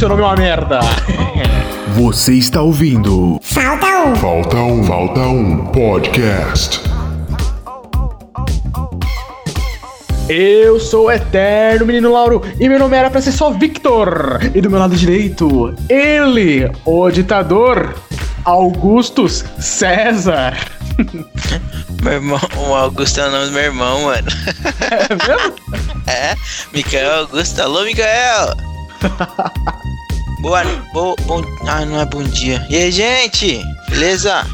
seu nome é uma merda. Você está ouvindo. Falta um. Falta um. Falta um podcast. Eu sou o Eterno Menino Lauro e meu nome era pra ser só Victor. E do meu lado direito, ele, o ditador, Augustus César. Meu irmão, o Augusto é o nome do meu irmão, mano. É mesmo? É, Micael Augusto. Alô, Micael! Boa, bo, bom, ah, não é bom dia. E aí, gente? Beleza?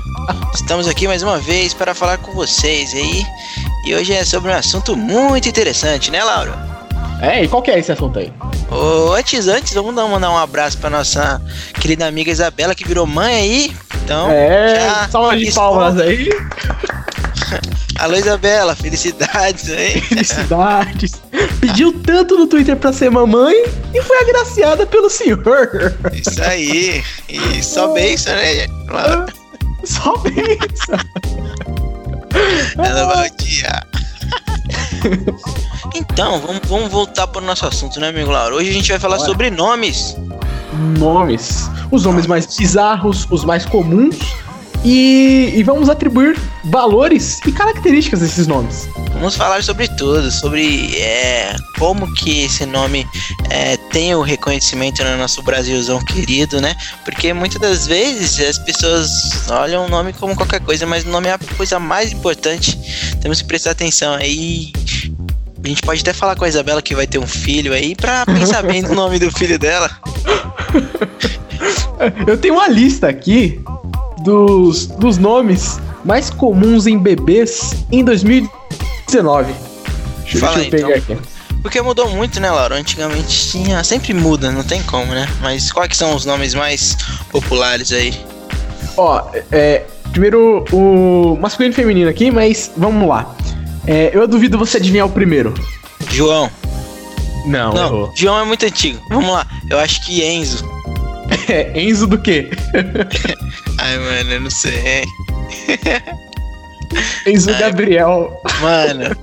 Estamos aqui mais uma vez para falar com vocês aí. E hoje é sobre um assunto muito interessante, né, Laura? É, e qual que é esse assunto aí? Ô, antes, antes, vamos dar, mandar um abraço para nossa querida amiga Isabela, que virou mãe aí. Então, É, salva de palmas aí. Alô, Isabela, felicidades aí. Felicidades. Pediu tanto no Twitter pra ser mamãe e foi agraciada pelo senhor. Isso aí. E só beijo, né, Laura? Só pensa. Ela vai odiar. Então, vamos, vamos voltar para o nosso assunto, né, amigo Lauro? Hoje a gente vai falar Bora. sobre nomes. Nomes. Os nomes mais bizarros, os mais comuns. E, e vamos atribuir valores e características desses nomes. Vamos falar sobre tudo, sobre é, como que esse nome é, tem o reconhecimento no nosso Brasilzão querido, né? Porque muitas das vezes as pessoas olham o nome como qualquer coisa, mas o nome é a coisa mais importante. Temos que prestar atenção aí. A gente pode até falar com a Isabela que vai ter um filho aí pra pensar bem no nome do filho dela. Eu tenho uma lista aqui dos, dos nomes mais comuns em bebês em 2019. Deixa, Fala deixa eu pegar aqui. Porque mudou muito, né, Laura? Antigamente tinha. Sempre muda, não tem como, né? Mas quais que são os nomes mais populares aí? Ó, é, primeiro o masculino e feminino aqui, mas vamos lá. É, eu duvido você adivinhar o primeiro. João. Não, Não, errou. João é muito antigo. Vamos lá. Eu acho que Enzo. É, Enzo do quê? Ai, mano, eu não sei. Enzo Ai. Gabriel. Mano.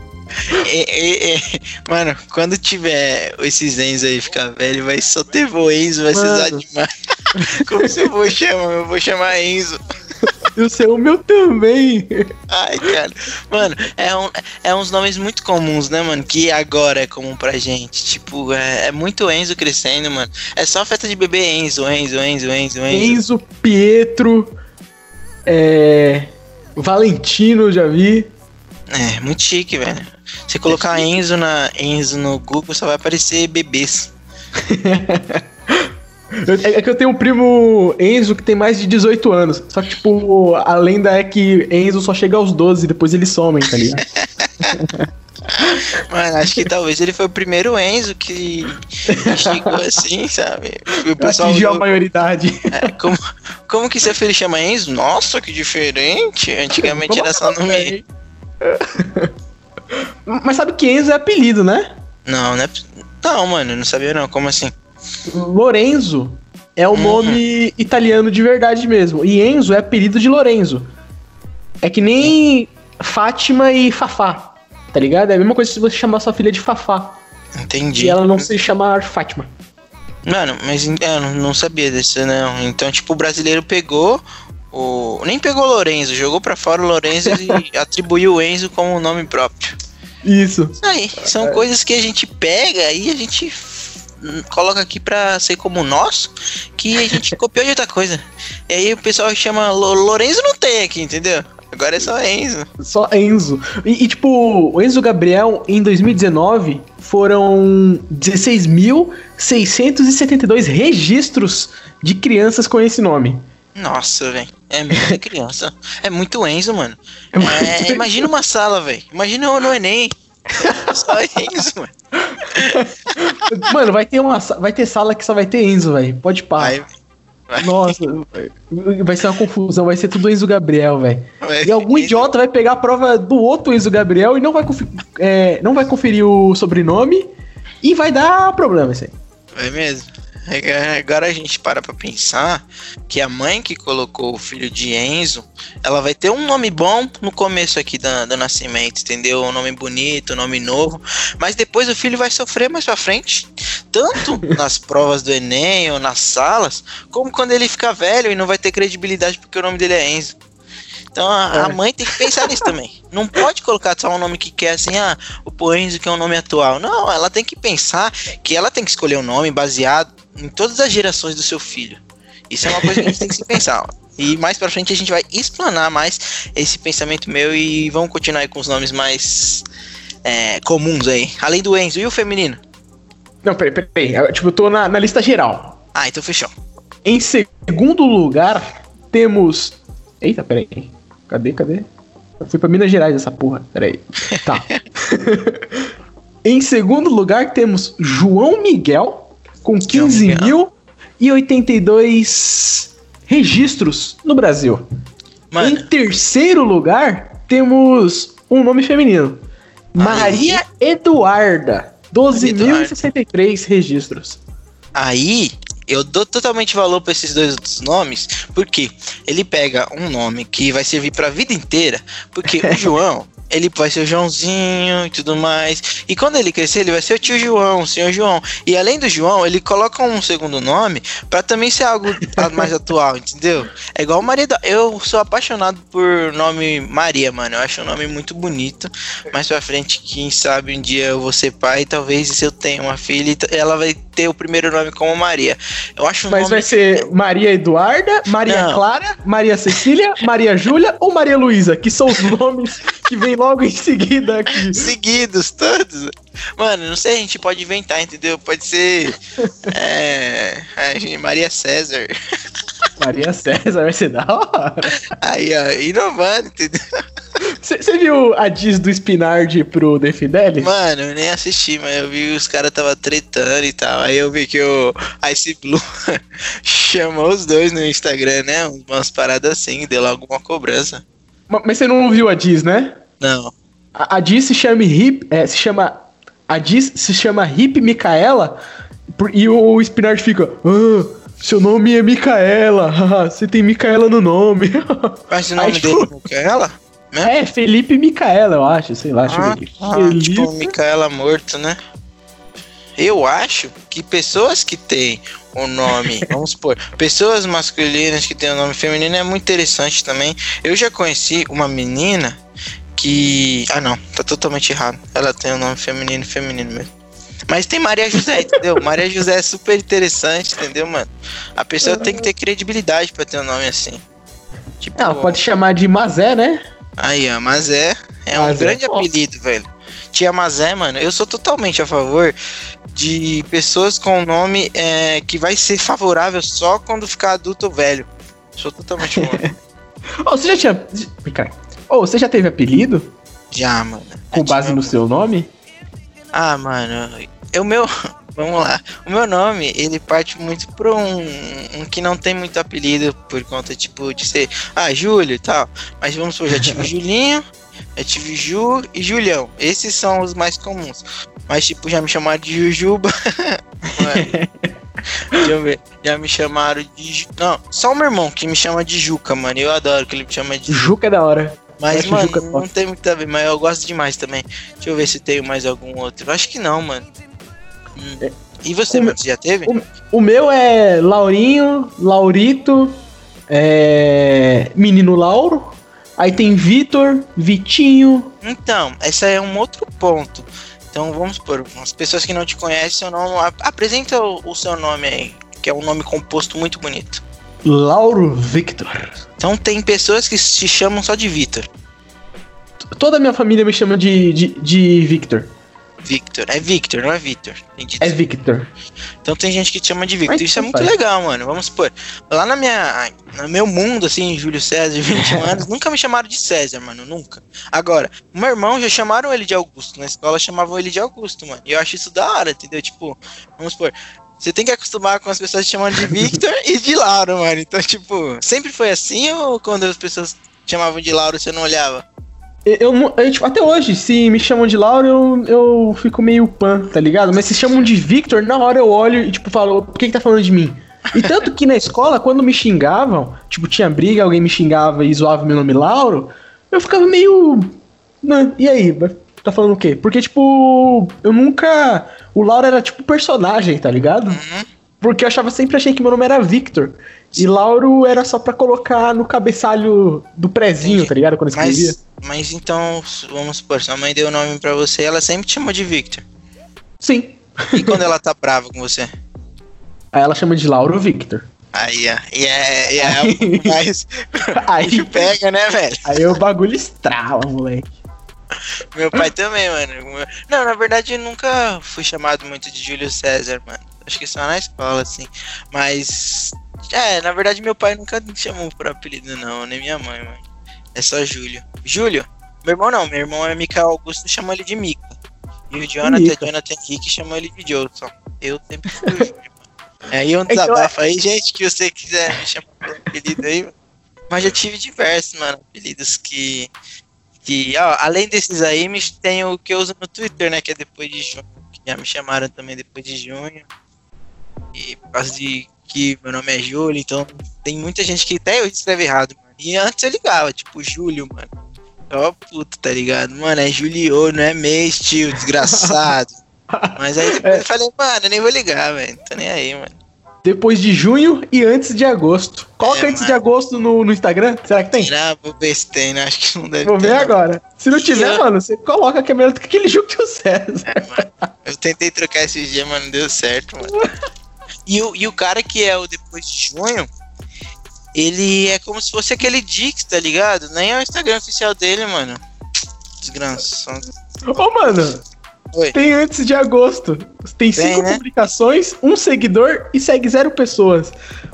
é- é- é- Mano, quando tiver esses Enzo aí ficar velho, vai só ter vô Enzo, vai ser Mano. usado demais. Como seu vô chama? Eu vou chamar Enzo. E o seu meu também. Ai, cara. Mano, é, um, é uns nomes muito comuns, né, mano? Que agora é comum pra gente. Tipo, é, é muito Enzo crescendo, mano. É só festa de bebê Enzo, Enzo, Enzo, Enzo, Enzo. Enzo, Pietro. É. Valentino, já vi. É, muito chique, velho. Você colocar Enzo, na, Enzo no Google, só vai aparecer bebês. Eu- É que eu tenho um primo Enzo que tem mais de 18 anos. Só que, tipo, a lenda é que Enzo só chega aos 12 e depois eles somem, tá ligado? Mano, acho que talvez ele foi o primeiro Enzo que chegou assim, sabe? E o pessoal Atingiu a maioridade. é, como, como que seu filho chama Enzo? Nossa, que diferente. Antigamente era só nome. Mas sabe que Enzo é apelido, né? Não, não é. Não, mano, não sabia não. Como assim? Lorenzo é o Uhum. nome italiano de verdade mesmo. E Enzo é apelido de Lorenzo. É que nem Fátima e Fafá. Tá ligado? É a mesma coisa se você chamar sua filha de Fafá. Entendi. E ela não se chamar Fátima. Mano, mas é, eu não- sabia desse, não. Então, tipo, o brasileiro pegou o. Nem pegou o Lorenzo, jogou pra fora o Lorenzo e atribuiu o Enzo como nome próprio. Isso. Isso aí, são coisas que a gente pega e a gente coloca aqui pra ser como nosso, que a gente copiou de outra coisa. E aí o pessoal chama Lo- Lorenzo não tem aqui, entendeu? Agora é só Enzo. Só Enzo. E, e, tipo, o Enzo Gabriel, em 2019, foram 16.672 registros de crianças com esse nome. Nossa, velho. É muita criança. É muito Enzo, mano. É É, imagina uma sala, velho. Imagina no Enem. Só Enzo, mano. Mano, vai ter, uma, vai ter sala que só vai ter Enzo, velho. Pode parar. Nossa, vai ser uma confusão, vai ser tudo Enzo Gabriel, velho. E algum idiota vai pegar a prova do outro Enzo Gabriel e não vai, é, não vai conferir o sobrenome e vai dar problema isso aí. Vai mesmo. É agora a gente para pra pensar que a mãe que colocou o filho de Enzo, ela vai ter um nome bom no começo aqui do, do nascimento, entendeu? Um nome bonito, um nome novo, mas depois o filho vai sofrer mais pra frente, tanto nas provas do Enem ou nas salas, como quando ele ficar velho e não vai ter credibilidade porque o nome dele é Enzo. Então a, é. a, mãe tem que pensar nisso também. Não pode colocar só um nome que quer assim, ah, o Poenzo que é um nome atual. Não, ela tem que pensar que ela tem que escolher um nome baseado em todas as gerações do seu filho. Isso é uma coisa que a gente tem que se pensar. E mais pra frente a gente vai explanar mais esse pensamento meu e vamos continuar aí com os nomes mais é, comuns aí. Além do Enzo e o feminino. Não, peraí, peraí. Eu, tipo, eu tô na, na lista geral. Ah, então fechou. Em segundo lugar, temos. Eita, peraí. Cadê, cadê? Eu fui pra Minas Gerais essa porra. Peraí. Tá. em segundo lugar, temos João Miguel, com 15.082 registros no Brasil. Mano. Em terceiro lugar, temos um nome feminino. Maria Eduarda. 12.063 registros. Aí, eu dou totalmente valor para esses dois outros nomes, porque ele pega um nome que vai servir para a vida inteira, porque o João ele vai ser o Joãozinho e tudo mais. E quando ele crescer, ele vai ser o tio João, o senhor João. E além do João, ele coloca um segundo nome para também ser algo mais atual, entendeu? É igual Maria. Da... Eu sou apaixonado por nome Maria, mano. Eu acho um nome muito bonito. Mais pra frente, quem sabe um dia eu vou ser pai, talvez se eu tenha uma filha, ela vai ter o primeiro nome como Maria. Eu acho Mas nome... vai ser Maria Eduarda, Maria Não. Clara, Maria Cecília, Maria Júlia ou Maria Luísa, que são os nomes que vêm logo em seguida aqui. Seguidos, todos. Mano, não sei, a gente pode inventar, entendeu? Pode ser. é, Maria César. Maria César vai ser da hora. Aí, ó, inovando, entendeu? Você viu a diz do Spinard pro The Fidelis? Mano, eu nem assisti, mas eu vi que os caras tava tretando e tal. Aí eu vi que o Ice Blue chamou os dois no Instagram, né? Umas paradas assim, deu logo uma cobrança. Mas você não viu a diz, né? Não. A, a diz se chama Hip. É, se chama. A diz se chama Hip Micaela. E o Spinard fica. Ah, seu nome é Micaela. Você tem Micaela no nome. Mas o nome Aí, dele é Micaela? Né? É, Felipe Micaela, eu acho, sei lá, ah. Ah, Felipe... Tipo, Micaela morto, né? Eu acho que pessoas que têm o nome, vamos supor, pessoas masculinas que têm o nome feminino é muito interessante também. Eu já conheci uma menina que. Ah, não, tá totalmente errado. Ela tem o nome feminino feminino mesmo. Mas tem Maria José, entendeu? Maria José é super interessante, entendeu, mano? A pessoa tem que ter credibilidade pra ter um nome assim. Tipo, Ela pode chamar de Mazé, né? Aí, ó, Mazé é um grande apelido, velho. Tia Mazé, mano, eu sou totalmente a favor de pessoas com nome é, que vai ser favorável só quando ficar adulto ou velho. Sou totalmente a favor. oh, você já tinha. Ricardo, oh, você já teve apelido? Já, mano. Com base no seu nome? Ah, mano, o meu. Vamos lá. O meu nome, ele parte muito pra um, um, que não tem muito apelido por conta, tipo, de ser, ah, Júlio e tal. Mas vamos supor, já tive Julinho, já tive Ju e Julião. Esses são os mais comuns. Mas, tipo, já me chamaram de Jujuba. Deixa eu ver. Já me chamaram de. Não, só o meu irmão que me chama de Juca, mano. Eu adoro que ele me chama de. Juca é da hora. Mas, mano, é não tem muito a ver, mas eu gosto demais também. Deixa eu ver se tem mais algum outro. Acho que não, mano. Hum. E você, o, já teve? O, o, meu é Laurinho, Laurito, é, Menino Lauro. Aí tem Vitor, Vitinho. Então, esse é um outro ponto. Então vamos por as pessoas que não te conhecem, seu nome, apresenta o, o seu nome aí, que é um nome composto muito bonito. Lauro Victor. Então tem pessoas que se chamam só de Victor. Toda a minha família me chama de, de, de Victor. Victor. É Victor, não é Victor. É Victor. Então tem gente que te chama de Victor. Mas Isso é muito faz. legal, mano. Vamos supor. Lá na minha, no meu mundo, assim, Júlio César, 21 anos, nunca me chamaram de César, mano. Nunca. Agora, meu irmão já chamaram ele de Augusto. Na escola chamavam ele de Augusto, mano. E eu acho isso da hora, entendeu? Tipo, vamos supor. Você tem que acostumar com as pessoas te chamando de Victor e de Lauro, mano. Então, tipo, sempre foi assim ou quando as pessoas chamavam de Lauro você não olhava? Eu, eu, eu, tipo, até hoje, se me chamam de Lauro, eu, eu fico meio pan, tá ligado? Mas se chamam de Victor, na hora eu olho e, tipo, falo, por que, que tá falando de mim? E tanto que na escola, quando me xingavam, tipo, tinha briga, alguém me xingava e zoava meu nome Lauro, eu ficava meio. Né, e aí? Tá falando o quê? Porque, tipo, eu nunca. O Lauro era tipo personagem, tá ligado? Uhum. Porque eu achava sempre achei que meu nome era Victor. E Lauro era só pra colocar no cabeçalho do prezinho, Entendi. tá ligado? Quando eu escrevia. Mas, mas então, vamos supor, sua mãe deu o nome pra você, ela sempre te chama de Victor. Sim. E quando ela tá brava com você? Aí ela chama de Lauro Victor. Aí. E é, e é pouco mais. Aí, pega, né, velho? aí o bagulho estrala, moleque. Meu pai também, mano. Não, na verdade, eu nunca fui chamado muito de Júlio César, mano. Acho que só na escola, assim. Mas. É, na verdade, meu pai nunca me chamou por apelido, não. Nem minha mãe, mano. É só Júlio. Júlio? Meu irmão não. Meu irmão é Micael Augusto, chama ele de Mica. E o Jonathan, Mica. Jonathan Henrique, chamou ele de Johnson. Eu sempre fui o Júlio, mano. Aí um Então, desabafo aí, gente, que você quiser me chamar por apelido aí. mano. Mas já tive diversos, mano, apelidos que. Que, ó, além desses aí, tem o que eu uso no Twitter, né? Que é depois de junho. Que já me chamaram também depois de junho. E por causa de que meu nome é Júlio, então tem muita gente que até eu escreve errado, mano. E antes eu ligava, tipo, Júlio, mano. Ó, puto, tá ligado? Mano, é Julio, não é mês, tio, desgraçado. Mas aí depois eu falei, mano, eu nem vou ligar, velho. Não tô nem aí, mano. Depois de junho e antes de agosto. Coloca É, antes mano. de agosto no, no Instagram. Será que tem? Será? Vou ver se tem, né? Acho que não deve Vou ter. ver não. agora. Se não tiver, Já. mano, você coloca que é melhor do que aquele jogo que o César. É. Eu tentei trocar esses dias, mas não deu certo, mano. E o, e o cara que é o depois de junho, ele é como se fosse aquele Dix, tá ligado? Nem é o Instagram oficial dele, mano. Desgraçado. Ô, mano, Oi. tem antes de agosto. Tem Tem, cinco né? publicações, um seguidor e segue zero pessoas.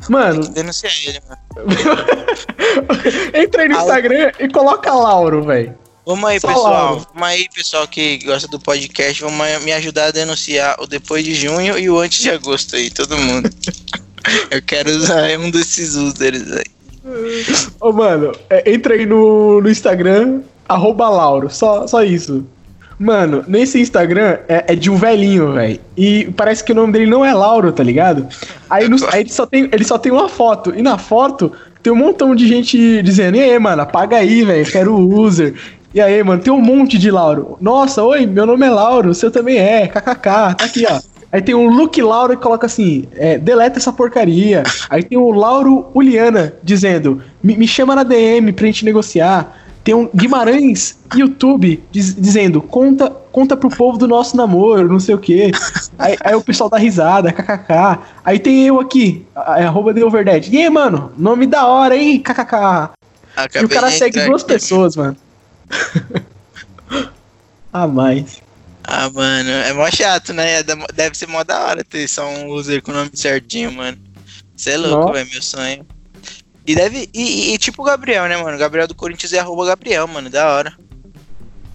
Mano, Denunciar ele, mano. entra aí no. Instagram e coloca Lauro, velho. Vamos aí, Só pessoal. Lauro. Vamos aí, pessoal que gosta do podcast. Vamos me ajudar a denunciar o depois de junho e o antes de agosto aí, todo mundo. Eu quero usar um desses users aí. Ô, mano, é, entra aí no, no Instagram, arroba Lauro, só, só isso. Mano, nesse Instagram é, é de um velhinho, velho. E parece que o nome dele não é Lauro, tá ligado? Aí, no- aí ele, só tem, ele só tem uma foto. E na foto tem um montão de gente dizendo: E aí, mano, apaga aí, velho, quero o user. E aí, mano, tem um monte de Lauro. Nossa, oi, meu nome é Lauro, seu também é, kkk. Tá aqui, ó. Aí tem o Luke Lauro que coloca assim: é, deleta essa porcaria. Aí tem o Lauro Uliana dizendo: me, me chama na DM pra gente negociar. Tem um Guimarães YouTube diz- dizendo: conta, conta pro povo do nosso namoro, não sei o quê. Aí, aí o pessoal dá risada, kkk. Aí tem eu aqui, é arroba The Overdead. E aí, mano, nome da hora, hein, kkk. E Acabei o cara de segue duas aqui. pessoas, mano. A mais. Ah, mano, é mó chato, né? É Deve ser mó da hora ter só um user com o nome certinho, mano. Você é louco, velho, meu sonho. E deve. E, e- e tipo o Gabriel, né, mano? Gabriel do Corinthians é arroba Gabriel, mano. Da hora.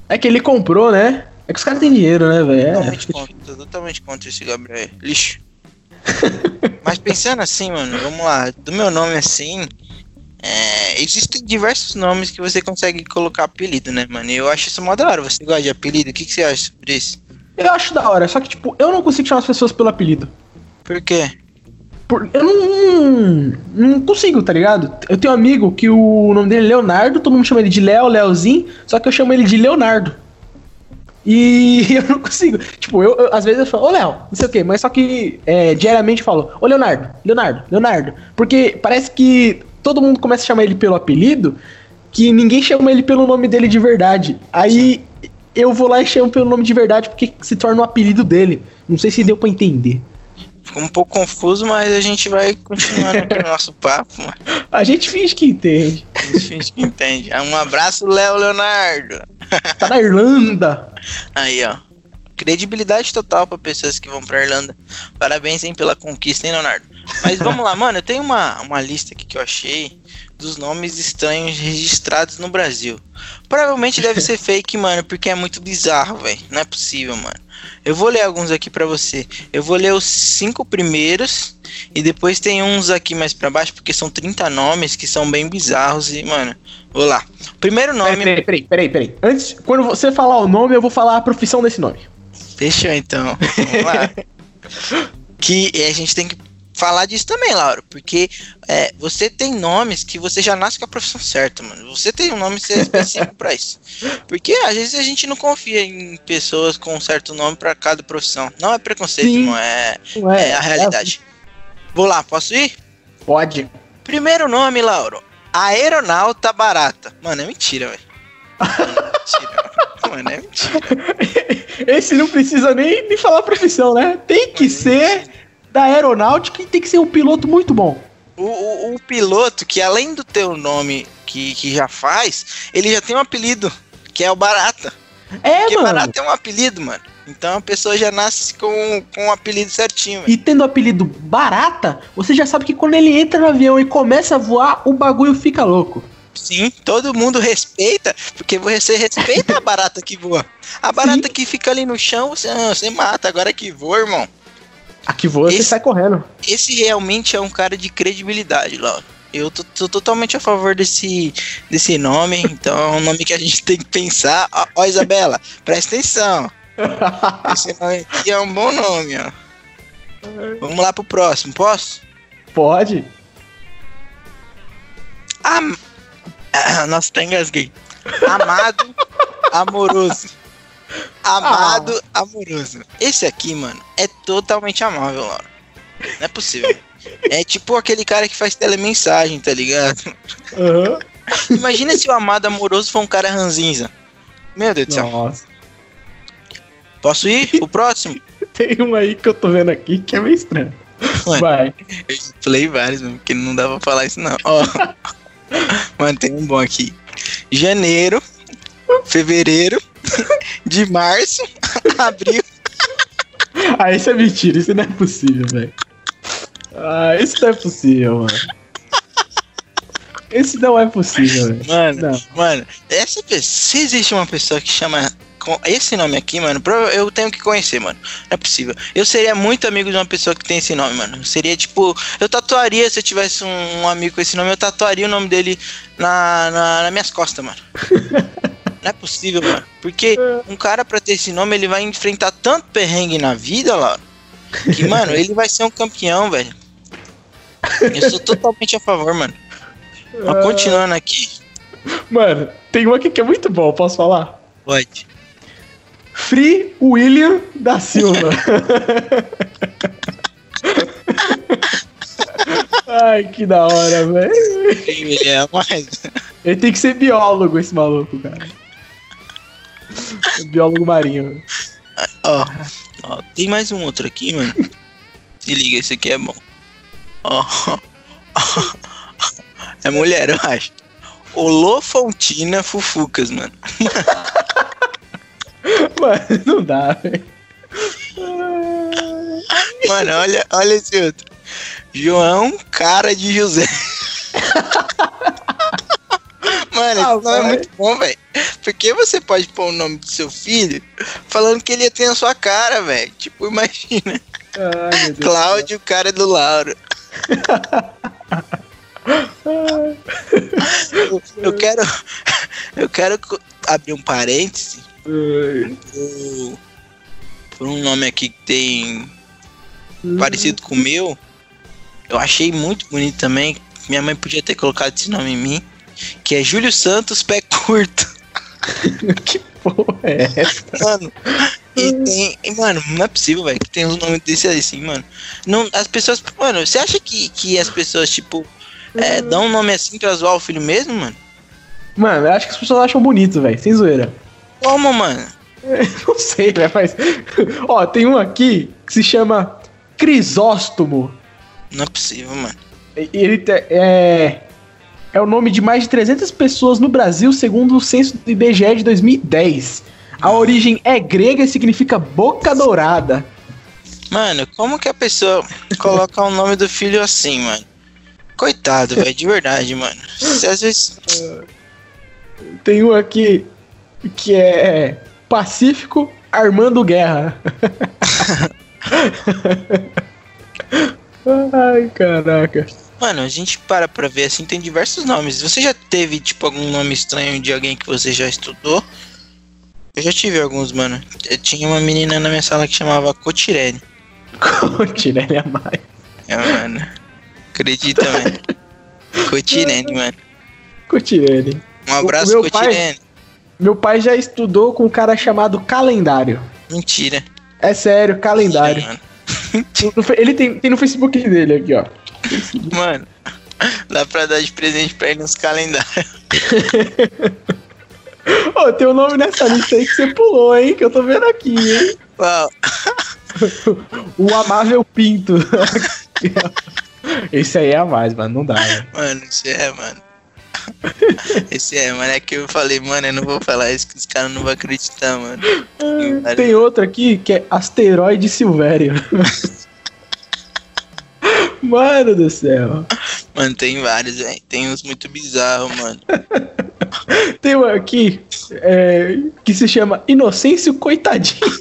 É que ele comprou, né? É que os caras têm dinheiro, né, velho? É, Totalmente contra, tô totalmente contra esse Gabriel aí. Lixo. Mas pensando assim, mano, vamos lá. Do meu nome assim. é, existem diversos nomes que você consegue colocar apelido, né, mano? E eu acho isso mó da hora. Você gosta de apelido? O que, que você acha sobre isso? Eu acho da hora, só que, tipo, eu não consigo chamar as pessoas pelo apelido. Por quê? Por- eu não, não consigo, tá ligado? Eu tenho um amigo que o nome dele é Leonardo, todo mundo chama ele de Léo, Leozinho, só que eu chamo ele de Leonardo. E eu não consigo. Tipo, eu, eu- às vezes eu falo, ô Léo, não sei o quê, mas só que é, diariamente eu falo, ô Leonardo, Leonardo, Leonardo. Porque parece que todo mundo começa a chamar ele pelo apelido, que ninguém chama ele pelo nome dele de verdade. Aí eu vou lá e chamo pelo nome de verdade porque se torna o apelido dele. Não sei se deu pra entender. Ficou um pouco confuso, mas a gente vai continuando aqui no nosso papo, mano. A gente finge que entende. A gente finge que entende. Um abraço, Léo Leonardo. Tá na Irlanda. Aí, ó. Credibilidade total pra pessoas que vão pra Irlanda. Parabéns, hein, pela conquista, hein, Leonardo? Mas vamos lá, mano, eu tenho uma, uma lista aqui que eu achei dos nomes estranhos registrados no Brasil. Provavelmente deve ser fake, mano, porque é muito bizarro, velho. Não é possível, mano. Eu vou ler alguns aqui pra você. Eu vou ler os cinco primeiros e depois tem uns aqui mais pra baixo, porque são 30 nomes que são bem bizarros e, mano, vou lá. Primeiro nome. Peraí, peraí, peraí, peraí. Antes, quando você falar o nome, eu vou falar a profissão desse nome. Fechou então. Vamos lá. que a gente tem que falar disso também, Laura, porque é, você tem nomes que você já nasce com a profissão certa, mano. Você tem um nome específico pra isso. Porque às vezes a gente não confia em pessoas com um certo nome pra cada profissão. Não é preconceito, Sim. não é, Não é, é a realidade. Vou lá, posso ir? Pode. Primeiro nome, Lauro. Aeronauta barata. Mano, é mentira, velho. Mano, é mentira. Mano, é mentira. Esse não precisa nem, nem falar profissão, né? Tem que ser da aeronáutica e tem que ser um piloto muito bom. O, o, o piloto, que além do teu nome que, que já faz, ele já tem um apelido, que é o Barata. É, Porque mano. Barata é um apelido, mano. Então a pessoa já nasce com, com um apelido certinho. E tendo o apelido Barata, você já sabe que quando ele entra no avião e começa a voar, o bagulho fica louco. Sim, todo mundo respeita, porque você respeita a barata que voa. A barata que fica ali no chão, você, ah, você mata. Agora que voa, irmão. Aqui voa, você Esse- sai correndo. Esse realmente é um cara de credibilidade, Laura. Eu tô, tô totalmente a favor desse, desse nome, então é um nome que a gente tem que pensar. Ó, ó, Isabela, presta atenção. Esse nome aqui é um bom nome, ó. Vamos lá pro próximo, posso? Pode. Am... Ah, Nossa, até engasguei. Amado, amoroso. Amado, amoroso. Esse aqui, mano, é totalmente amável, Laura. Não é possível. É tipo aquele cara que faz telemensagem, tá ligado? Aham. Imagina se o amado amoroso for um cara ranzinza. Meu Deus do céu. Nossa. Posso ir? O próximo? Tem um aí que eu tô vendo aqui que é meio estranho. Ué. Vai. Eu falei vários, mano, porque não dá pra falar isso não. Ó. Mano, tem um bom aqui. Janeiro, fevereiro, de março, abril. Ah, isso é mentira, isso não é possível, velho. Ah, isso não é possível, mano. Esse não é possível, velho. Mano, Não. mano, essa pessoa, se existe uma pessoa que chama com esse nome aqui, mano, eu tenho que conhecer, mano. Não é possível. Eu seria muito amigo de uma pessoa que tem esse nome, mano. Seria tipo, eu tatuaria, se eu tivesse um, um amigo com esse nome, eu tatuaria o nome dele na, na, nas minhas costas, mano. Não é possível, mano. Porque um cara pra ter esse nome, ele vai enfrentar tanto perrengue na vida, lá, que, mano, ele vai ser um campeão, velho. Eu sou totalmente a favor, mano. Mas continuando aqui, Mano, tem um aqui que é muito bom, posso falar? pode. Free William da Silva. Ai, que da hora, velho. Ele é mais. Ele tem que ser biólogo, esse maluco, cara. Biólogo marinho. Ó, ó, tem mais um outro aqui, mano. Se liga, esse aqui é bom. Ó. É mulher, eu acho. Olofontina Fufucas, mano. Mano, não dá, velho. Mano, olha, olha esse outro. João Cara de José. Mano, Ah, esse nome é muito bom, velho. Porque você pode pôr o nome do seu filho falando que ele tem a sua cara, velho. Tipo, imagina. Ai. Cláudio, cara do Lauro. eu, eu quero. Eu quero abrir um parêntese pro, por um nome aqui que tem parecido com o meu. Eu achei muito bonito também. Minha mãe podia ter colocado esse nome em mim. Que é Júlio Santos Pé Curto. Que porra é essa? Mano. E tem. e, Mano, não é possível, velho, que tem um nome desse assim, mano. Não, as pessoas. Mano, você acha que, que as pessoas, tipo, é, dão um nome assim pra zoar o filho mesmo, mano? Mano, eu acho que as pessoas acham bonito, velho. Sem zoeira. Como, mano? Não sei, velho, mas. Ó, tem um aqui que se chama Crisóstomo. Não é possível, mano. E- Ele te- é. É o nome de mais de 300 pessoas no Brasil, segundo o censo do IBGE de 2010. A origem é grega e significa boca dourada. Mano, como que a pessoa coloca o nome do filho assim, mano? Coitado, velho, de verdade, mano. Você às vezes. Tem um aqui que é Pacífico Armando Guerra. Ai, caraca. Mano, a gente para pra ver assim, tem diversos nomes. Você já teve, tipo, algum nome estranho de alguém que você já estudou? Eu já tive alguns, mano. Eu tinha uma menina na minha sala que chamava Cotirene. Cotirene a mais. É, mano. Acredita, mano. Cotirene, mano. Cotirene. Um abraço, O meu pai- Cotirene. Meu pai já estudou com um cara chamado Calendário. Mentira. É sério, Calendário. Mano. No fe- Ele tem, tem no Facebook dele aqui, ó. Mano, dá pra dar de presente pra ele nos calendários. Ô, tem um nome nessa lista aí que você pulou, hein? Que eu tô vendo aqui, hein? Uau. O Amável Pinto. Esse aí é a mais, mano. Não dá, né? Mano, esse é, mano. Esse é, mano. É que eu falei, mano, eu não vou falar isso que os caras não vão acreditar, mano. Tem outro aqui que é Asteroide Silvério. Mano do céu. Mano, tem vários, velho. Tem uns muito bizarros, mano. Tem um aqui é, que se chama Inocêncio Coitadinho.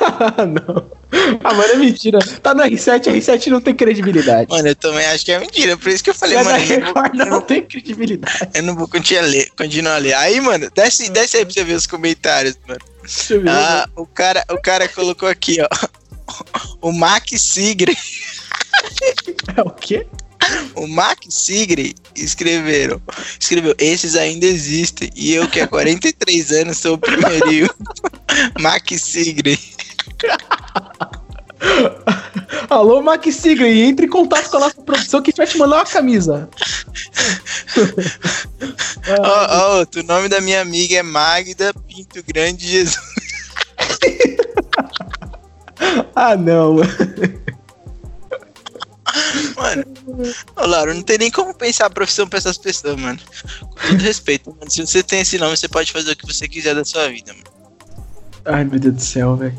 Ah, não. Ah, mano, é mentira. Tá no R7, R7 não tem credibilidade. Mano, eu também acho que é mentira. Por isso que eu falei, da mano, não, vou, Record, não tem credibilidade. eu não vou continuar a ler. Continuar a ler. Aí, mano, desce, desce aí pra você ver os comentários, mano. Ah, o cara, o cara colocou aqui, ó. O Mac Sigre. É o quê? O Mac Sigre escreveram. Escreveu, esses ainda existem. E eu, que há 43 anos, sou o primeirinho. Mac Sigre. Alô, Max Sigre, entre em contato com a nossa produção que a gente vai te mandar uma camisa. Ó, outro, o nome da minha amiga é Magda Pinto Grande Jesus. Ah, não. Mano, ô Laura, não tem nem como pensar a profissão pra essas pessoas, mano. Com todo respeito, mano. Se você tem esse nome, você pode fazer o que você quiser da sua vida, mano. Ai, meu Deus do céu, velho.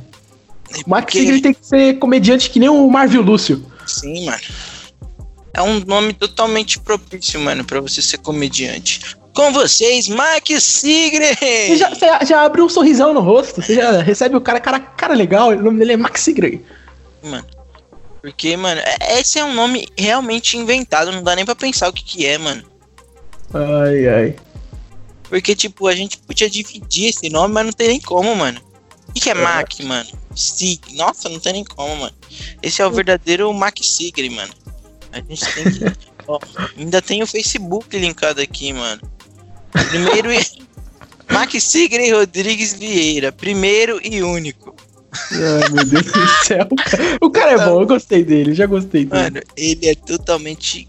O Max porque- tem que ser comediante que nem o Marvel Lúcio. Sim, mano. É um nome totalmente propício, mano, pra você ser comediante. Com vocês, Max Sigre! Você já, já abre um sorrisão no rosto, você já recebe o cara, cara, cara legal, o nome dele é Max Sigre. Mano. Porque, mano, é- esse é um nome realmente inventado, não dá nem pra pensar o que que é, mano. Ai, ai. Porque, tipo, a gente podia dividir esse nome, mas não tem nem como, mano. O que, que é Mac, mano? Sig. Nossa, não tem nem como, mano. Esse é o verdadeiro Mac Sigre, mano. A gente tem que. Ó, ainda tem o Facebook linkado aqui, mano. Primeiro e. Mac Sigre Rodrigues Vieira. Primeiro e único. Ai, meu Deus do céu. O cara é bom, eu gostei dele, já gostei dele. Mano, ele é totalmente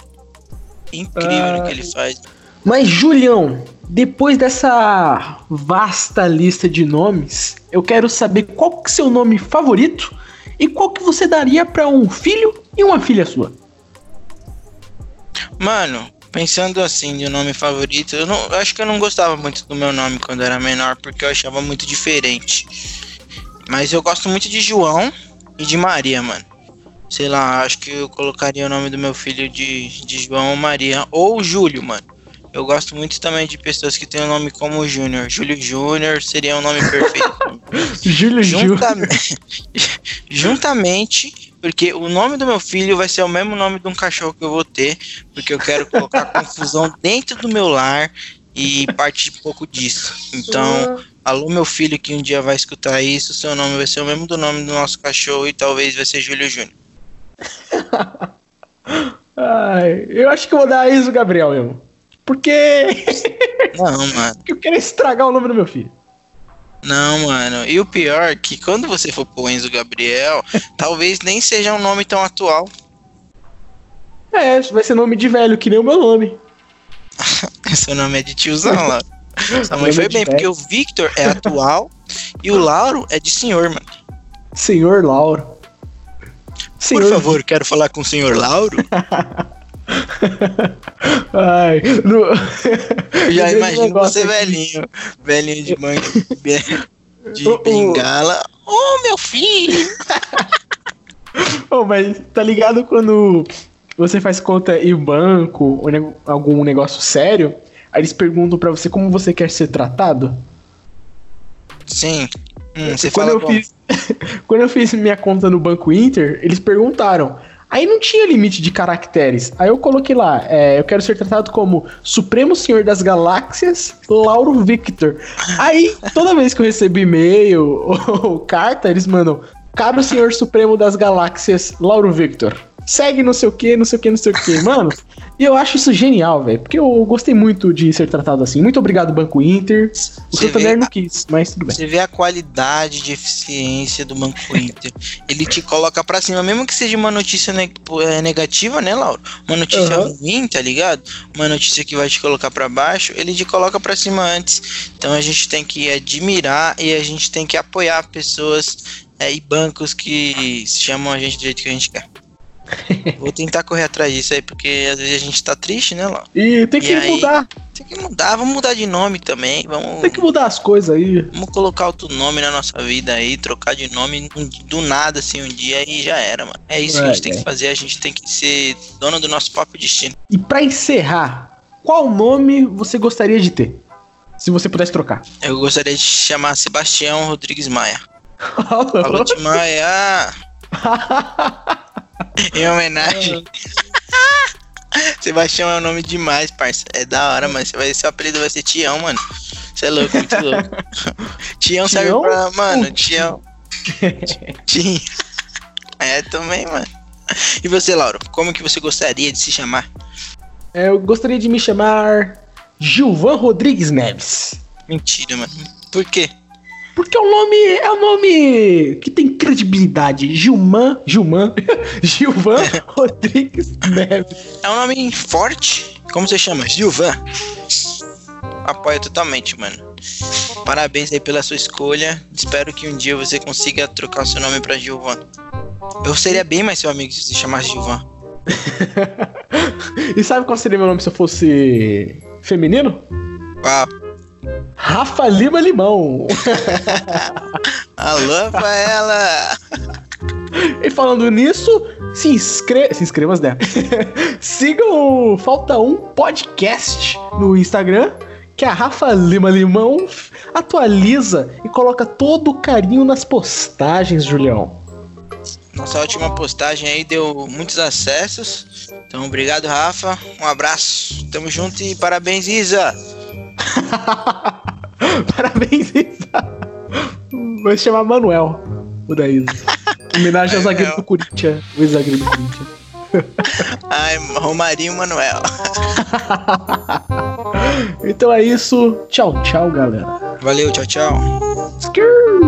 incrível no que ele faz. Mas, Julião, depois dessa vasta lista de nomes, eu quero saber qual que é o seu nome favorito e qual que você daria pra um filho e uma filha sua. Mano, pensando assim, de um nome favorito, eu, não, eu acho que eu não gostava muito do meu nome quando eu era menor, porque eu achava muito diferente. Mas eu gosto muito de João e de Maria, mano. Sei lá, acho que eu colocaria o nome do meu filho de, de João ou Maria. Ou Júlio, mano. Eu gosto muito também de pessoas que têm um nome como Júnior. Júlio Júnior seria um nome perfeito. Júlio. Juntamente, juntamente, porque o nome do meu filho vai ser o mesmo nome de um cachorro que eu vou ter, porque eu quero colocar confusão dentro do meu lar e parte um pouco disso. Então, alô meu filho que um dia vai escutar isso, seu nome vai ser o mesmo do nome do nosso cachorro e talvez vai ser Júlio Júnior. Ai, eu acho que eu vou dar isso, Gabriel mesmo. Porque Não, mano. eu quero estragar o nome do meu filho. Não, mano. E o pior é que quando você for pro Enzo Gabriel, talvez nem seja um nome tão atual. É, vai ser nome de velho, que nem o meu nome. Seu nome é de tiozão, Lauro. Sua mãe foi de bem, velho. porque o Victor é atual e o Lauro é de senhor, mano. Senhor Lauro. Por favor, quero falar com o senhor Lauro. Ai, no... Já imagino você velhinho. Velhinho de mãe. De O- o- bengala. Oh, meu filho! Ô, mas tá ligado quando você faz conta em banco ou algum negócio sério? Aí eles perguntam pra você como você quer ser tratado? Sim. Hum, você quando eu como? fiz Quando eu fiz minha conta no Banco Inter, eles perguntaram. Aí não tinha limite de caracteres. Aí eu coloquei lá, é, eu quero ser tratado como Supremo Senhor das Galáxias, Lauro Victor. Aí, toda vez que eu recebo e-mail ou carta, eles mandam, caro Senhor Supremo das Galáxias, Lauro Victor. Segue não sei o que, não sei o que, não sei o que. Mano, e eu acho isso genial, velho. Porque eu gostei muito de ser tratado assim. Muito obrigado, Banco Inter. O Você Santander não quis, mas tudo bem. Você vê a qualidade de eficiência do Banco Inter. Ele te coloca pra cima, mesmo que seja uma notícia é, negativa, né, Lauro? Uma notícia Aham. ruim, tá ligado? Uma notícia que vai te colocar pra baixo, ele te coloca pra cima antes. Então a gente tem que admirar e a gente tem que apoiar pessoas é, e bancos que chamam a gente do jeito que a gente quer. Vou tentar correr atrás disso aí, porque às vezes a gente tá triste, né, Lauro? E tem que E aí? mudar. Tem que mudar, vamos mudar de nome também. Vamos, Tem que mudar as coisas aí. Vamos colocar outro nome na nossa vida aí, trocar de nome do nada, assim, um dia e já era, mano. É isso que a É, gente tem é. que fazer, a gente tem que ser dono do nosso próprio destino. E pra encerrar, qual nome você gostaria de ter? Se você pudesse trocar. Eu gostaria de chamar Sebastião Rodrigues Maia. Falou de Maia! em homenagem. Sebastião é um nome demais, parça. É da hora, mano. Você vai, seu apelido vai ser Tião, mano. Você é louco, muito louco. Tião serve Tião? pra. Mano. Tião. Tião. É, também, mano. E você, Lauro, como que você gostaria de se chamar? É, eu gostaria de me chamar Gilvan Rodrigues Neves. Mentira, mano. Por quê? Porque o nome é um nome que tem credibilidade. Gilman, Gilman, Gilvan Rodrigues Neves. É um nome forte. Como você chama? Gilvan. Apoio totalmente, mano. Parabéns aí pela sua escolha. Espero que um dia você consiga trocar o seu nome pra Gilvan. Eu seria bem mais seu amigo se se chamasse Gilvan. E sabe qual seria meu nome se eu fosse feminino? Uau. Rafa Lima Limão. Alô, Rafaela! E falando nisso, se inscreva. Se inscreva, né? Sigam o Falta Um Podcast no Instagram, que a Rafa Lima Limão atualiza e coloca todo o carinho nas postagens, Julião. Nossa última postagem aí deu muitos acessos. Então, obrigado, Rafa. Um abraço. Tamo junto e parabéns, Isa. Parabéns, Isa. Vai se chamar Manuel, o da Isa. Homenagem ao zagueiro do Corinthians. O ex-zagueiro do Corinthians. Ai, Romarinho Manuel. Então é isso. Tchau, tchau, galera. Valeu, tchau, tchau. Skrrr.